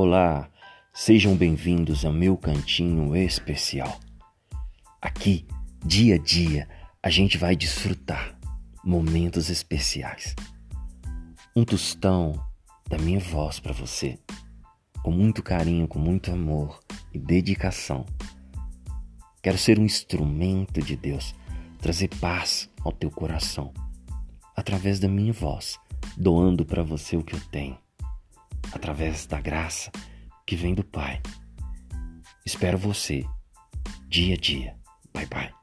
Olá, sejam bem-vindos ao meu cantinho especial. Aqui, dia a dia, a gente vai desfrutar momentos especiais. Um tostão da minha voz para você, com muito carinho, com muito amor e dedicação. Quero ser um instrumento de Deus, trazer paz ao teu coração, através da minha voz, doando para você o que eu tenho através da graça que vem do Pai. Espero você dia a dia. Bye bye.